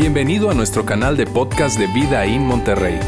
Bienvenido a nuestro canal de podcast de Vida en Monterrey.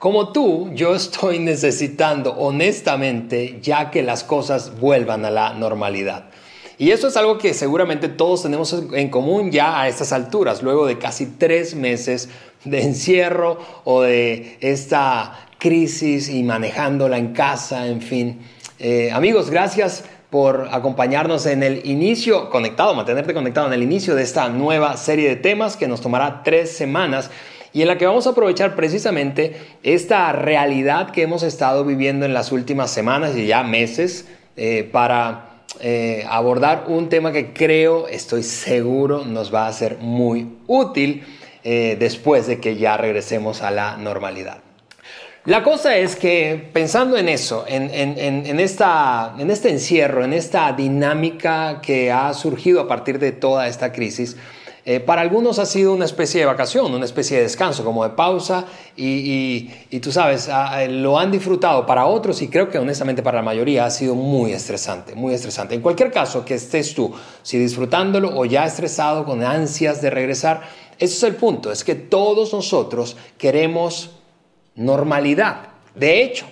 Como tú, yo estoy necesitando honestamente ya que las cosas vuelvan a la normalidad. Y eso es algo que seguramente todos tenemos en común ya a estas alturas, luego de casi tres meses de encierro o de esta crisis y manejándola en casa, en fin. Eh, amigos, gracias por acompañarnos en el inicio, conectado, mantenerte conectado en el inicio de esta nueva serie de temas que nos tomará tres semanas y en la que vamos a aprovechar precisamente esta realidad que hemos estado viviendo en las últimas semanas y ya meses eh, para eh, abordar un tema que creo, estoy seguro, nos va a ser muy útil después de que ya regresemos a la normalidad. La cosa es que pensando en eso, en, esta, en este encierro, en esta dinámica que ha surgido a partir de toda esta crisis, eh, para algunos ha sido una especie de vacación, una especie de descanso, como de pausa, y, tú sabes, lo han disfrutado. Para otros, y creo que honestamente para la mayoría, ha sido muy estresante, muy estresante. En cualquier caso, que estés tú, si disfrutándolo o ya estresado, con ansias de regresar, ese es el punto, es que todos nosotros queremos normalidad. De hecho,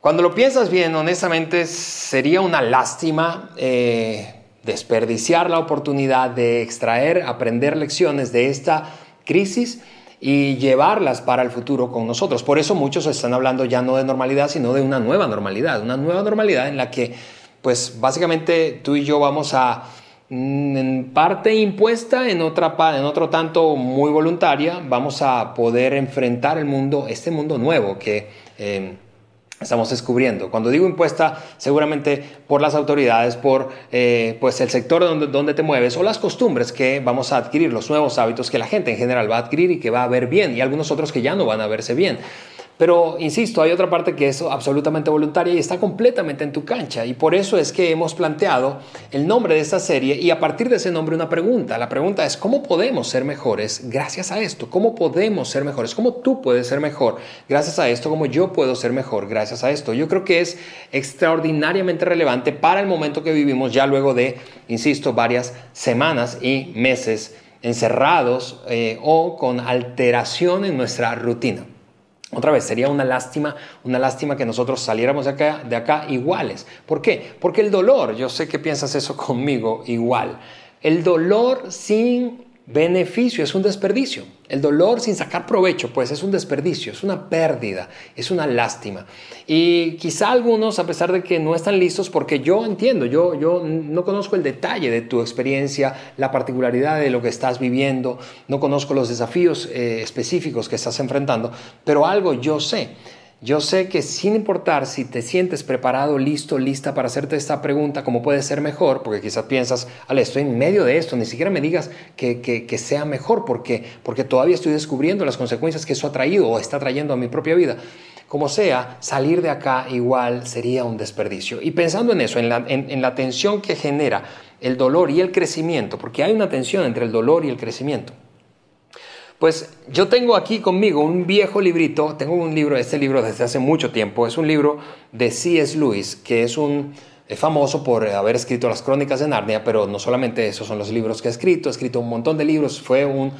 cuando lo piensas bien, honestamente, sería una lástima. Eh, desperdiciar la oportunidad de extraer, aprender lecciones de esta crisis y llevarlas para el futuro con nosotros. Por eso muchos están hablando ya no de normalidad, sino de una nueva normalidad, una nueva normalidad en la que pues básicamente tú y yo vamos a en parte impuesta, en, otra, en otro tanto muy voluntaria, vamos a poder enfrentar el mundo, este mundo nuevo que eh, estamos descubriendo. Cuando digo impuesta, seguramente por las autoridades, por eh, pues el sector donde, donde te mueves o las costumbres que vamos a adquirir, los nuevos hábitos que la gente en general va a adquirir y que va a ver bien y algunos otros que ya no van a verse bien. Pero, insisto, hay otra parte que es absolutamente voluntaria y está completamente en tu cancha. Y por eso es que hemos planteado el nombre de esta serie y a partir de ese nombre una pregunta. La pregunta es, ¿cómo podemos ser mejores gracias a esto? ¿Cómo podemos ser mejores? ¿Cómo tú puedes ser mejor gracias a esto? ¿Cómo yo puedo ser mejor gracias a esto? Yo creo que es extraordinariamente relevante para el momento que vivimos ya luego de, insisto, varias semanas y meses encerrados eh, o con alteración en nuestra rutina. Otra vez, sería una lástima, una lástima que nosotros saliéramos de acá, de acá iguales. ¿Por qué? Porque el dolor, yo sé que piensas eso conmigo igual, el dolor sin beneficio, es un desperdicio. El dolor sin sacar provecho, pues es un desperdicio, es una pérdida, es una lástima. Y quizá algunos, a pesar de que no están listos, porque yo entiendo, yo, yo no conozco el detalle de tu experiencia, la particularidad de lo que estás viviendo, no conozco los desafíos eh, específicos que estás enfrentando, pero algo yo sé. Yo sé que sin importar si te sientes preparado, listo, lista para hacerte esta pregunta, ¿cómo puede ser mejor? Porque quizás piensas, Ale, estoy en medio de esto, ni siquiera me digas que, que, sea mejor, porque, porque todavía estoy descubriendo las consecuencias que eso ha traído o está trayendo a mi propia vida. Como sea, salir de acá igual sería un desperdicio. Y pensando en eso, en la, en la tensión que genera el dolor y el crecimiento, porque hay una tensión entre el dolor y el crecimiento. Pues yo tengo aquí conmigo un viejo librito, tengo un libro, este libro desde hace mucho tiempo, es un libro de C.S. Lewis, que es un famoso por haber escrito las crónicas de Narnia, pero no solamente esos son los libros que ha escrito, ha escrito un montón de libros, fue un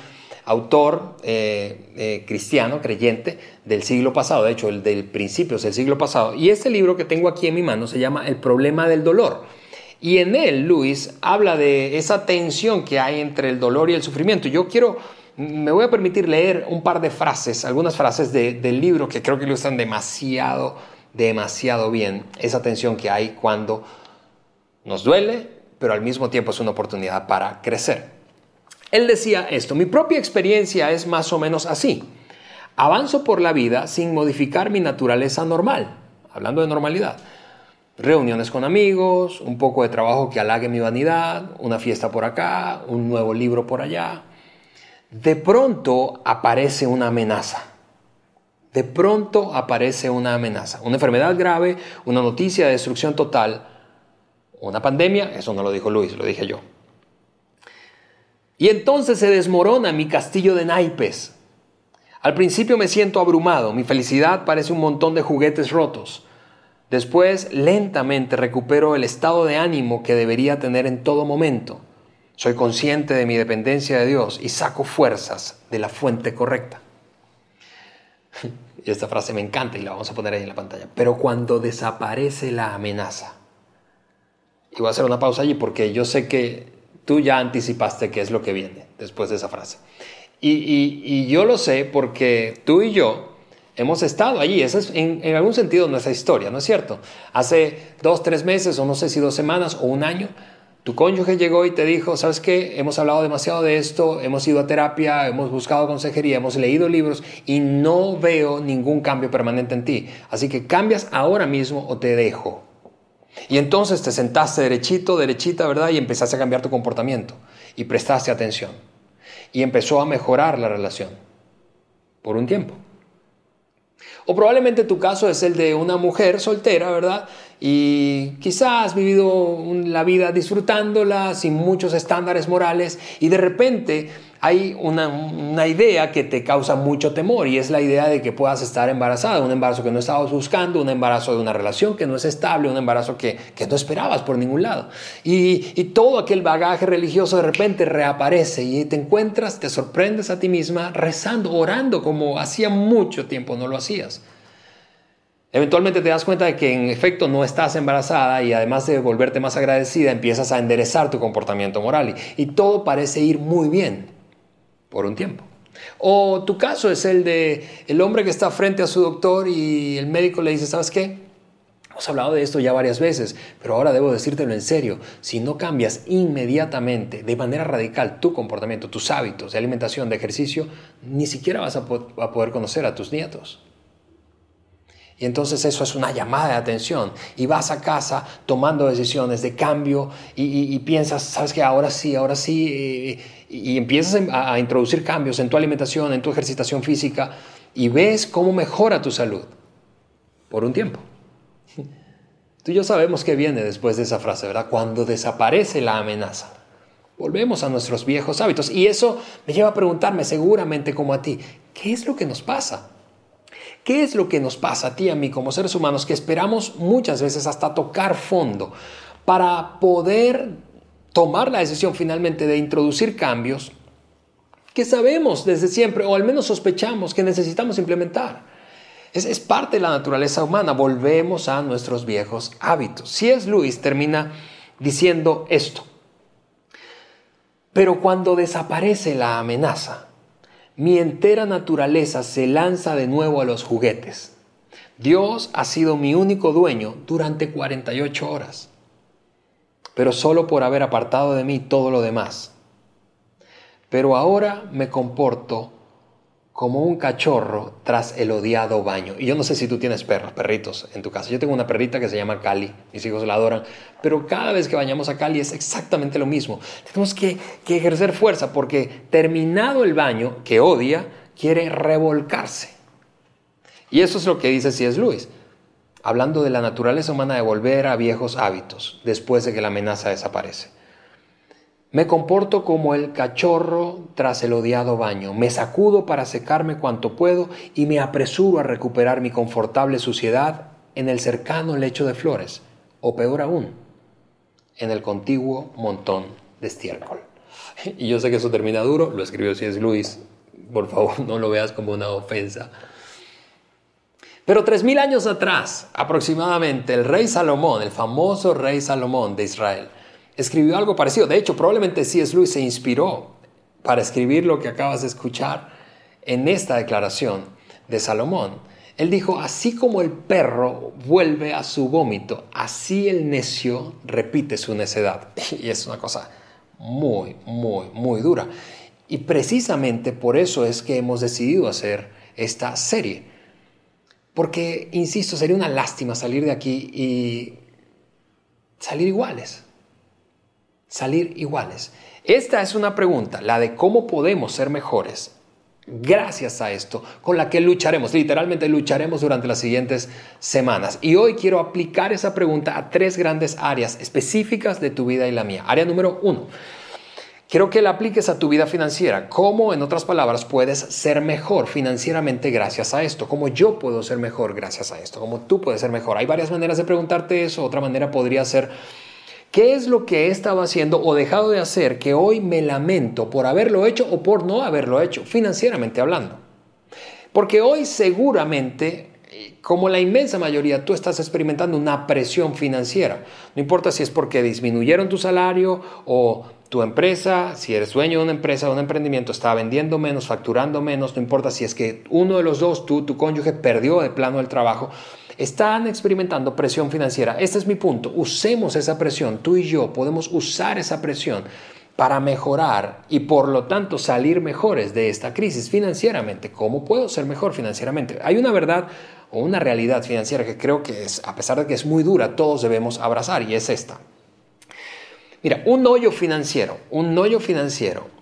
autor eh, eh, cristiano, creyente del siglo pasado, de hecho, el del principios del siglo pasado. Y este libro que tengo aquí en mi mano se llama El problema del dolor. Y en él, Luis habla de esa tensión que hay entre el dolor y el sufrimiento. Yo quiero me voy a permitir leer un par de frases, algunas frases del libro que creo que ilustran demasiado, demasiado bien esa tensión que hay cuando nos duele, pero al mismo tiempo es una oportunidad para crecer. Él decía esto, mi propia experiencia es más o menos así. Avanzo por la vida sin modificar mi naturaleza normal, hablando de normalidad. Reuniones con amigos, un poco de trabajo que halague mi vanidad, una fiesta por acá, un nuevo libro por allá de pronto aparece una amenaza. De pronto aparece una amenaza. Una enfermedad grave, una noticia de destrucción total, una pandemia, eso no lo dijo Luis, lo dije yo. Y entonces se desmorona mi castillo de naipes. Al principio me siento abrumado, mi felicidad parece un montón de juguetes rotos. Después, lentamente recupero el estado de ánimo que debería tener en todo momento. Soy consciente de mi dependencia de Dios y saco fuerzas de la fuente correcta. Y esta frase me encanta y la vamos a poner ahí en la pantalla. Pero cuando desaparece la amenaza, y voy a hacer una pausa allí porque yo sé que tú ya anticipaste qué es lo que viene después de esa frase. Y, yo lo sé porque tú y yo hemos estado allí. Esa es en, en, algún sentido nuestra historia, ¿no es cierto? Hace dos, tres meses, o no sé si dos semanas o un año, tu cónyuge llegó y te dijo, ¿sabes qué? Hemos hablado demasiado de esto, hemos ido a terapia, hemos buscado consejería, hemos leído libros y no veo ningún cambio permanente en ti. Así que cambias ahora mismo o te dejo. Y entonces te sentaste derechito, derechita, ¿verdad? Y empezaste a cambiar tu comportamiento y prestaste atención. Y empezó a mejorar la relación por un tiempo. O probablemente tu caso es el de una mujer soltera, ¿verdad? Y quizás has vivido la vida disfrutándola sin muchos estándares morales y de repente hay una, idea que te causa mucho temor y es la idea de que puedas estar embarazada, un embarazo que no estabas buscando, un embarazo de una relación que no es estable, un embarazo que, no esperabas por ningún lado. Y, y todo aquel bagaje religioso de repente reaparece y te encuentras, te sorprendes a ti misma rezando, orando como hacía mucho tiempo no lo hacías. Eventualmente te das cuenta de que en efecto no estás embarazada y además de volverte más agradecida empiezas a enderezar tu comportamiento moral y, todo parece ir muy bien por un tiempo. O tu caso es el de el hombre que está frente a su doctor y el médico le dice, ¿sabes qué? Hemos hablado de esto ya varias veces, pero ahora debo decírtelo en serio. Si no cambias inmediatamente, de manera radical, tu comportamiento, tus hábitos de alimentación, de ejercicio, ni siquiera vas a, poder conocer a tus nietos. Y entonces eso es una llamada de atención. Y vas a casa tomando decisiones de cambio y, piensas, sabes que ahora sí, ahora sí, eh, y, empiezas a, introducir cambios en tu alimentación, en tu ejercitación física, y ves cómo mejora tu salud por un tiempo. Tú y yo sabemos que viene después de esa frase, ¿verdad? Cuando desaparece la amenaza. Volvemos a nuestros viejos hábitos. Y eso me lleva a preguntarme seguramente como a ti, ¿qué es lo que nos pasa? ¿Qué es lo que nos pasa a ti y a mí como seres humanos que esperamos muchas veces hasta tocar fondo para poder tomar la decisión finalmente de introducir cambios que sabemos desde siempre o al menos sospechamos que necesitamos implementar? Es, es parte de la naturaleza humana. Volvemos a nuestros viejos hábitos. Si es Luis termina diciendo esto. Pero cuando desaparece la amenaza, mi entera naturaleza se lanza de nuevo a los juguetes. Dios ha sido mi único dueño durante 48 horas, pero solo por haber apartado de mí todo lo demás. Pero ahora me comporto como un cachorro tras el odiado baño. Y yo no sé si tú tienes perros, perritos en tu casa. Yo tengo una perrita que se llama Cali, mis hijos la adoran, pero cada vez que bañamos a Cali es exactamente lo mismo. Tenemos que, que ejercer fuerza porque terminado el baño, que odia, quiere revolcarse. Y eso es lo que dice C.S. Lewis, hablando de la naturaleza humana de volver a viejos hábitos después de que la amenaza desaparece. Me comporto como el cachorro tras el odiado baño. Me sacudo para secarme cuanto puedo y me apresuro a recuperar mi confortable suciedad en el cercano lecho de flores, o peor aún, en el contiguo montón de estiércol. Y yo sé que eso termina duro, lo escribió C.S. Luis, por favor no lo veas como una ofensa. Pero tres mil años atrás, aproximadamente, el rey Salomón, el famoso rey Salomón de Israel, escribió algo parecido. De hecho, probablemente C.S. Lewis se inspiró para escribir lo que acabas de escuchar en esta declaración de Salomón. Él dijo, así como el perro vuelve a su vómito, así el necio repite su necedad. Y es una cosa muy, muy, muy dura. Y precisamente por eso es que hemos decidido hacer esta serie. Porque, insisto, sería una lástima salir de aquí y salir iguales salir iguales? Esta es una pregunta, la de cómo podemos ser mejores gracias a esto, con la que lucharemos, literalmente lucharemos durante las siguientes semanas. Y hoy quiero aplicar esa pregunta a tres grandes áreas específicas de tu vida y la mía. Área número uno, Quiero que la apliques a tu vida financiera. ¿Cómo, en otras palabras, puedes ser mejor financieramente gracias a esto? ¿Cómo yo puedo ser mejor gracias a esto? ¿Cómo tú puedes ser mejor? Hay varias maneras de preguntarte eso. Otra manera podría ser, ¿qué es lo que he estado haciendo o dejado de hacer que hoy me lamento por haberlo hecho o por no haberlo hecho, financieramente hablando? Porque hoy seguramente como la inmensa mayoría, tú estás experimentando una presión financiera. No importa si es porque disminuyeron tu salario o tu empresa, si eres dueño de una empresa o un emprendimiento, está vendiendo menos, facturando menos, no importa si es que uno de los dos, tú, tu cónyuge, perdió de plano el trabajo, están experimentando presión financiera. Este es mi punto. Usemos esa presión. Tú y yo podemos usar esa presión para mejorar y por lo tanto salir mejores de esta crisis financieramente. ¿Cómo puedo ser mejor financieramente? Hay una verdad o una realidad financiera que creo que es, a pesar de que es muy dura, todos debemos abrazar y es esta. Mira, un hoyo financiero, un hoyo financiero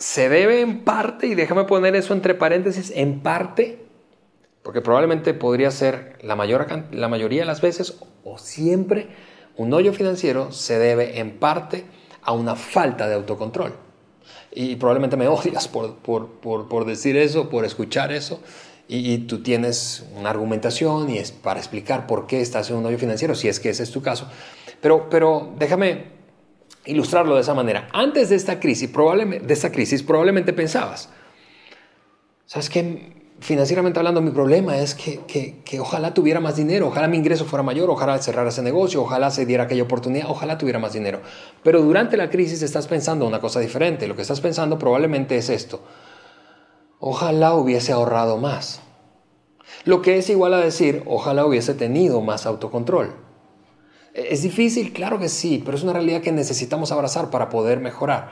se debe en parte, y déjame poner eso entre paréntesis, en parte, porque probablemente podría ser la, mayor, la mayoría de las veces o siempre, un hoyo financiero se debe en parte a una falta de autocontrol. Y probablemente me odias por, por, decir eso, por escuchar eso, y, tú tienes una argumentación y es para explicar por qué estás en un hoyo financiero, si es que ese es tu caso. Pero, pero déjame ilustrarlo de esa manera. Antes de esta crisis, probablemente, de esta crisis, probablemente pensabas, ¿sabes qué? Financieramente hablando, mi problema es que, que, ojalá tuviera más dinero, ojalá mi ingreso fuera mayor, ojalá cerrara ese negocio, ojalá se diera aquella oportunidad, ojalá tuviera más dinero. Pero durante la crisis estás pensando una cosa diferente. Lo que estás pensando probablemente es esto. Ojalá hubiese ahorrado más. Lo que es igual a decir, ojalá hubiese tenido más autocontrol. ¿Es difícil? Claro que sí, pero es una realidad que necesitamos abrazar para poder mejorar.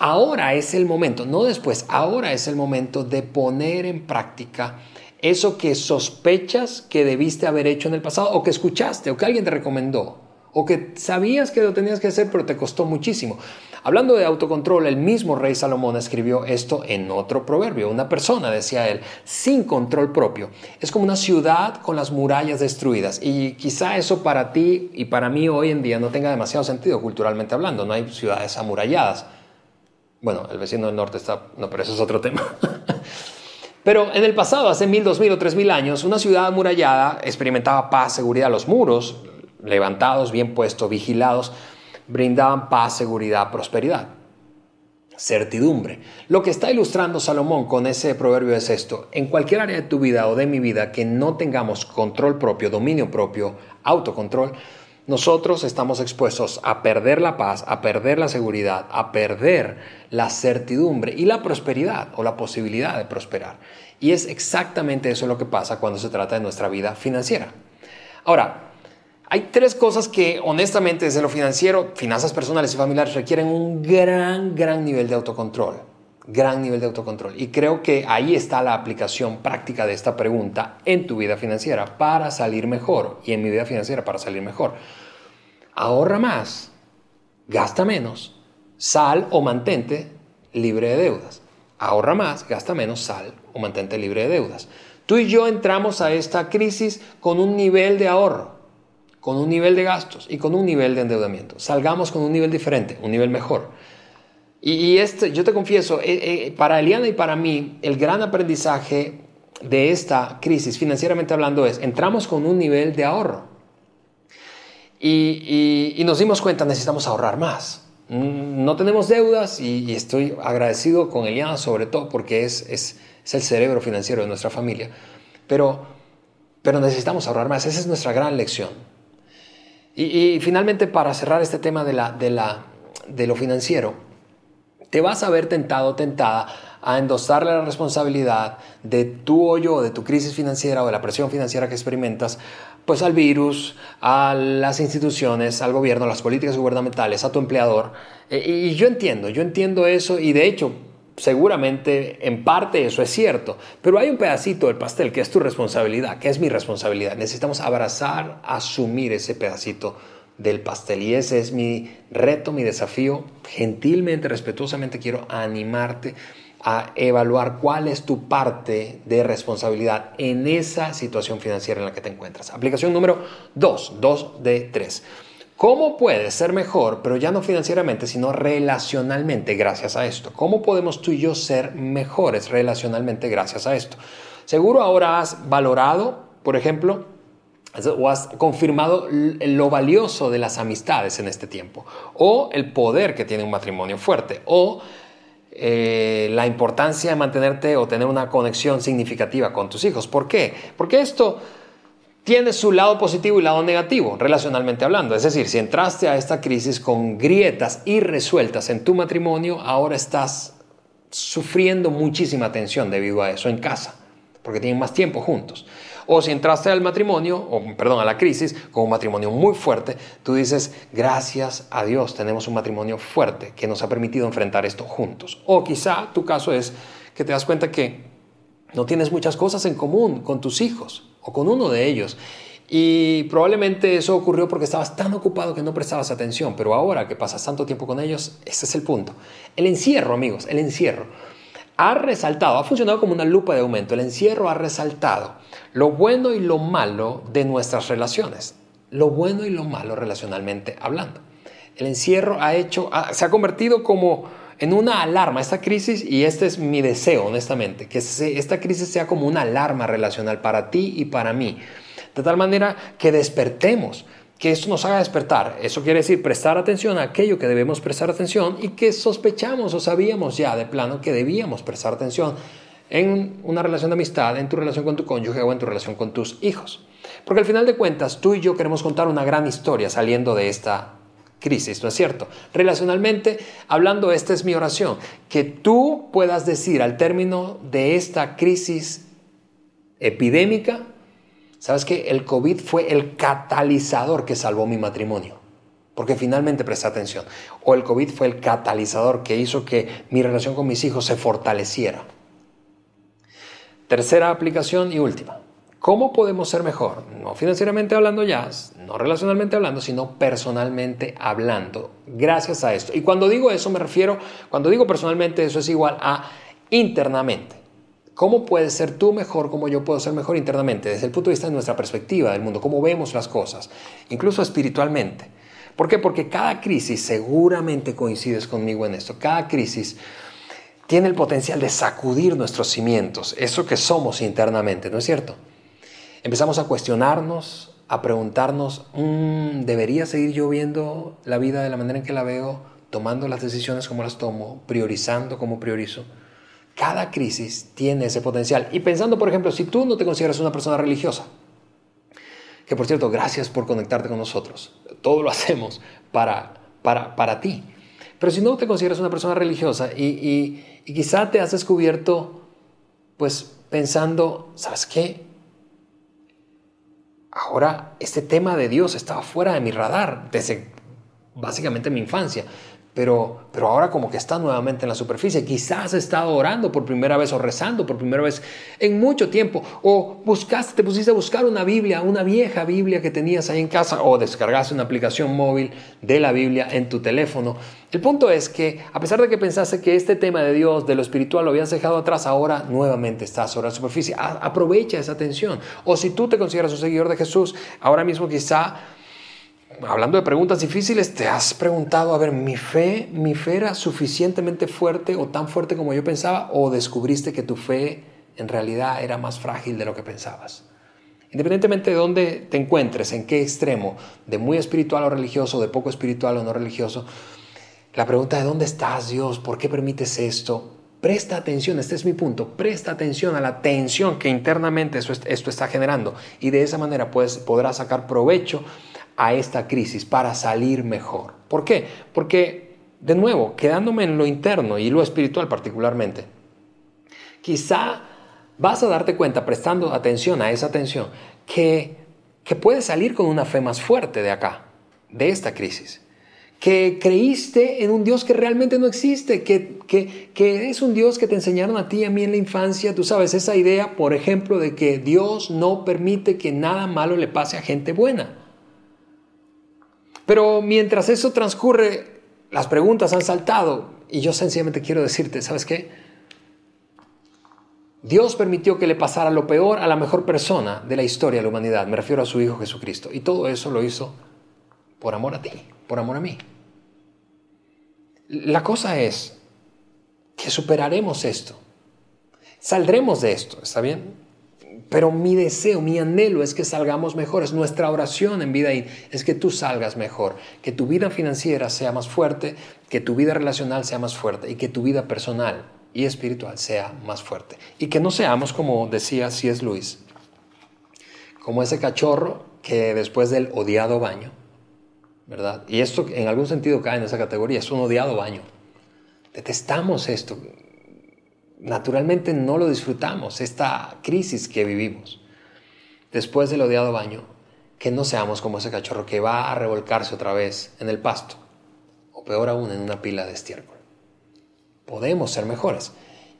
Ahora es el momento, no después, ahora es el momento de poner en práctica eso que sospechas que debiste haber hecho en el pasado o que escuchaste o que alguien te recomendó o que sabías que lo tenías que hacer pero te costó muchísimo. Hablando de autocontrol, el mismo rey Salomón escribió esto en otro proverbio. Una persona, decía él, sin control propio, es como una ciudad con las murallas destruidas. Y quizá eso para ti y para mí hoy en día no tenga demasiado sentido culturalmente hablando. No hay ciudades amuralladas. Bueno, el vecino del norte está... No, pero eso es otro tema. Pero en el pasado, hace mil, dos mil o tres mil años, una ciudad amurallada experimentaba paz, seguridad. Los muros, levantados, bien puestos, vigilados, brindaban paz, seguridad, prosperidad, certidumbre. Lo que está ilustrando Salomón con ese proverbio es esto. En cualquier área de tu vida o de mi vida que no tengamos control propio, dominio propio, autocontrol, nosotros estamos expuestos a perder la paz, a perder la seguridad, a perder la certidumbre y la prosperidad o la posibilidad de prosperar. Y es exactamente eso lo que pasa cuando se trata de nuestra vida financiera. Ahora, hay tres cosas que honestamente desde lo financiero, finanzas personales y familiares requieren un gran, gran nivel de autocontrol gran nivel de autocontrol. Y creo que ahí está la aplicación práctica de esta pregunta en tu vida financiera para salir mejor y en mi vida financiera para salir mejor. Ahorra más, gasta menos, sal o mantente libre de deudas. Ahorra más, gasta menos, sal o mantente libre de deudas. Tú y yo entramos a esta crisis con un nivel de ahorro, con un nivel de gastos y con un nivel de endeudamiento. Salgamos con un nivel diferente, un nivel mejor. Y, este, yo te confieso, eh, eh, para Eliana y para mí, el gran aprendizaje de esta crisis, financieramente hablando, es, entramos con un nivel de ahorro. Y, nos dimos cuenta, necesitamos ahorrar más. Mm, no tenemos deudas y, estoy agradecido con Eliana sobre todo porque es, es, es, el cerebro financiero de nuestra familia. Pero, pero necesitamos ahorrar más, esa es nuestra gran lección. Y, finalmente, para cerrar este tema de, la, de, la, de lo financiero, te vas a ver tentado tentada a endosarle la responsabilidad de tu hoyo o de tu crisis financiera o de la presión financiera que experimentas, pues al virus, a las instituciones, al gobierno, a las políticas gubernamentales, a tu empleador. E, y yo entiendo, yo entiendo eso y de hecho seguramente en parte eso es cierto, pero hay un pedacito del pastel que es tu responsabilidad, que es mi responsabilidad. Necesitamos abrazar, asumir ese pedacito del pastel. Y ese es mi reto, mi desafío. Gentilmente, respetuosamente quiero animarte a evaluar cuál es tu parte de responsabilidad en esa situación financiera en la que te encuentras. Aplicación número 2, 2 de 3. ¿Cómo puedes ser mejor, pero ya no financieramente, sino relacionalmente gracias a esto? ¿Cómo podemos tú y yo ser mejores relacionalmente gracias a esto? Seguro ahora has valorado, por ejemplo, o has confirmado lo valioso de las amistades en este tiempo, o el poder que tiene un matrimonio fuerte, o eh, la importancia de mantenerte o tener una conexión significativa con tus hijos. ¿Por qué? Porque esto tiene su lado positivo y lado negativo, relacionalmente hablando. Es decir, si entraste a esta crisis con grietas irresueltas en tu matrimonio, ahora estás sufriendo muchísima tensión debido a eso en casa, porque tienen más tiempo juntos. O si entraste al matrimonio, o perdón, a la crisis, con un matrimonio muy fuerte, tú dices, gracias a Dios tenemos un matrimonio fuerte que nos ha permitido enfrentar esto juntos. O quizá tu caso es que te das cuenta que no tienes muchas cosas en común con tus hijos o con uno de ellos. Y probablemente eso ocurrió porque estabas tan ocupado que no prestabas atención, pero ahora que pasas tanto tiempo con ellos, ese es el punto. El encierro, amigos, el encierro ha resaltado, ha funcionado como una lupa de aumento, el encierro ha resaltado lo bueno y lo malo de nuestras relaciones, lo bueno y lo malo relacionalmente hablando. El encierro ha hecho, se ha convertido como en una alarma, esta crisis, y este es mi deseo, honestamente, que esta crisis sea como una alarma relacional para ti y para mí, de tal manera que despertemos, que esto nos haga despertar. Eso quiere decir prestar atención a aquello que debemos prestar atención y que sospechamos o sabíamos ya de plano que debíamos prestar atención en una relación de amistad, en tu relación con tu cónyuge o en tu relación con tus hijos. Porque al final de cuentas, tú y yo queremos contar una gran historia saliendo de esta crisis, ¿no es cierto? Relacionalmente, hablando, esta es mi oración, que tú puedas decir al término de esta crisis epidémica, sabes que el COVID fue el catalizador que salvó mi matrimonio, porque finalmente presté atención, o el COVID fue el catalizador que hizo que mi relación con mis hijos se fortaleciera. Tercera aplicación y última. ¿Cómo podemos ser mejor? No financieramente hablando ya, no relacionalmente hablando, sino personalmente hablando, gracias a esto. Y cuando digo eso me refiero, cuando digo personalmente, eso es igual a internamente. ¿Cómo puedes ser tú mejor como yo puedo ser mejor internamente? Desde el punto de vista de nuestra perspectiva del mundo, cómo vemos las cosas, incluso espiritualmente. ¿Por qué? Porque cada crisis, seguramente coincides conmigo en esto, cada crisis tiene el potencial de sacudir nuestros cimientos, eso que somos internamente, ¿no es cierto? empezamos a cuestionarnos, a preguntarnos, mm, ¿debería seguir yo viendo la vida de la manera en que la veo, tomando las decisiones como las tomo, priorizando como priorizo? Cada crisis tiene ese potencial. Y pensando, por ejemplo, si tú no te consideras una persona religiosa, que por cierto, gracias por conectarte con nosotros, todo lo hacemos para, para, para ti. Pero si no te consideras una persona religiosa y, y, y quizá te has descubierto, pues pensando, ¿sabes qué? ahora este tema de Dios estaba fuera de mi radar desde básicamente mi infancia pero, pero ahora como que está nuevamente en la superficie. Quizás has estado orando por primera vez o rezando por primera vez en mucho tiempo, o buscaste, te pusiste a buscar una Biblia, una vieja Biblia que tenías ahí en casa, o descargaste una aplicación móvil de la Biblia en tu teléfono. El punto es que, a pesar de que pensaste que este tema de Dios, de lo espiritual, lo habías dejado atrás, ahora nuevamente estás sobre la superficie. aprovecha esa atención. O si tú te consideras un seguidor de Jesús, ahora mismo quizá hablando de preguntas difíciles, ¿te has preguntado, a ver, mi fe, mi fe era suficientemente fuerte o tan fuerte como yo pensaba o descubriste que tu fe en realidad era más frágil de lo que pensabas? Independientemente de dónde te encuentres, en qué extremo, de muy espiritual o religioso, de poco espiritual o no religioso, la pregunta de dónde estás, Dios, ¿por qué permites esto? Presta atención, este es mi punto, presta atención a la tensión que internamente esto está generando y de esa manera pues, podrás sacar provecho a esta crisis para salir mejor. ¿Por qué? Porque, de nuevo, quedándome en lo interno y lo espiritual particularmente, quizá vas a darte cuenta, prestando atención a esa tensión, que, que puedes salir con una fe más fuerte de acá, de esta crisis que creíste en un Dios que realmente no existe, que, que, que, es un Dios que te enseñaron a ti y a mí en la infancia, tú sabes, esa idea, por ejemplo, de que Dios no permite que nada malo le pase a gente buena. Pero mientras eso transcurre, las preguntas han saltado y yo sencillamente quiero decirte, ¿sabes qué? Dios permitió que le pasara lo peor a la mejor persona de la historia de la humanidad, me refiero a su Hijo Jesucristo, y todo eso lo hizo por amor a ti, por amor a mí. La cosa es que superaremos esto. Saldremos de esto, ¿está bien? Pero mi deseo, mi anhelo es que salgamos mejores. Nuestra oración en vida es que tú salgas mejor, que tu vida financiera sea más fuerte, que tu vida relacional sea más fuerte y que tu vida personal y espiritual sea más fuerte. Y que no seamos, como decía C.S. Luis, como ese cachorro que después del odiado baño, ¿verdad? Y esto en algún sentido cae en esa categoría, es un odiado baño. Detestamos esto. Naturalmente no lo disfrutamos, esta crisis que vivimos. Después del odiado baño, que no seamos como ese cachorro que va a revolcarse otra vez en el pasto, o peor aún, en una pila de estiércol. Podemos ser mejores.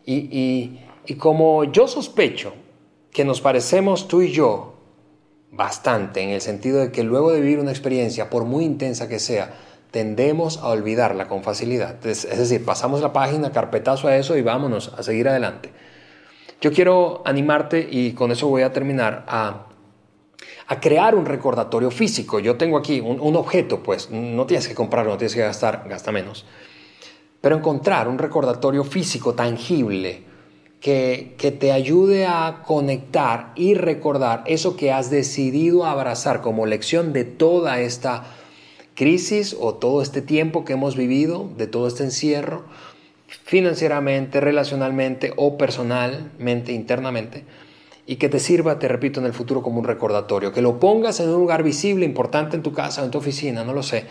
Y, y como yo sospecho que nos parecemos tú y yo bastante, en el sentido de que luego de vivir una experiencia, por muy intensa que sea, tendemos a olvidarla con facilidad. Es, decir, pasamos la página, carpetazo a eso y vámonos a seguir adelante. Yo quiero animarte y con eso voy a terminar a, crear un recordatorio físico. Yo tengo aquí un, objeto, pues no tienes que comprarlo, no tienes que gastar, gasta menos. Pero encontrar un recordatorio físico tangible que, te ayude a conectar y recordar eso que has decidido abrazar como lección de toda esta crisis o todo este tiempo que hemos vivido, de todo este encierro, financieramente, relacionalmente o personalmente, internamente, y que te sirva, te repito, en el futuro como un recordatorio, que lo pongas en un lugar visible, importante en tu casa o en tu oficina, no lo sé,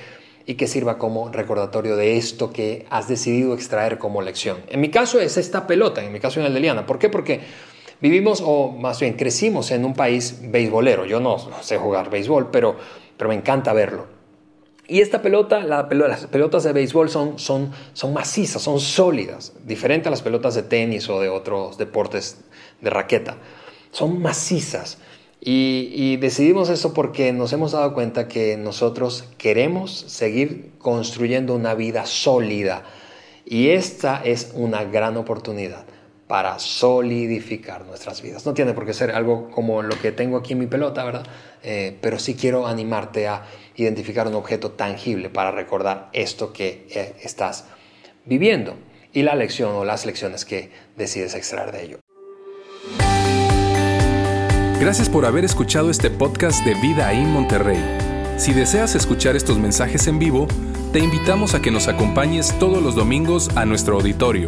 y que sirva como recordatorio de esto que has decidido extraer como lección. En mi caso es esta pelota, en mi caso en el de Liana. ¿Por qué? Porque vivimos, o más bien crecimos en un país beisbolero. Yo no, sé jugar béisbol, pero, pero me encanta verlo. Y esta pelota, la las pelotas de béisbol son, son, son macizas, son sólidas, diferente a las pelotas de tenis o de otros deportes de raqueta. Son macizas. Y, decidimos eso porque nos hemos dado cuenta que nosotros queremos seguir construyendo una vida sólida. Y esta es una gran oportunidad para solidificar nuestras vidas. No tiene por qué ser algo como lo que tengo aquí en mi pelota, ¿verdad? Eh, pero sí quiero animarte a identificar un objeto tangible para recordar esto que eh, estás viviendo y la lección o las lecciones que decides extraer de ello. Gracias por haber escuchado este podcast de Vida en Monterrey. Si deseas escuchar estos mensajes en vivo, te invitamos a que nos acompañes todos los domingos a nuestro auditorio.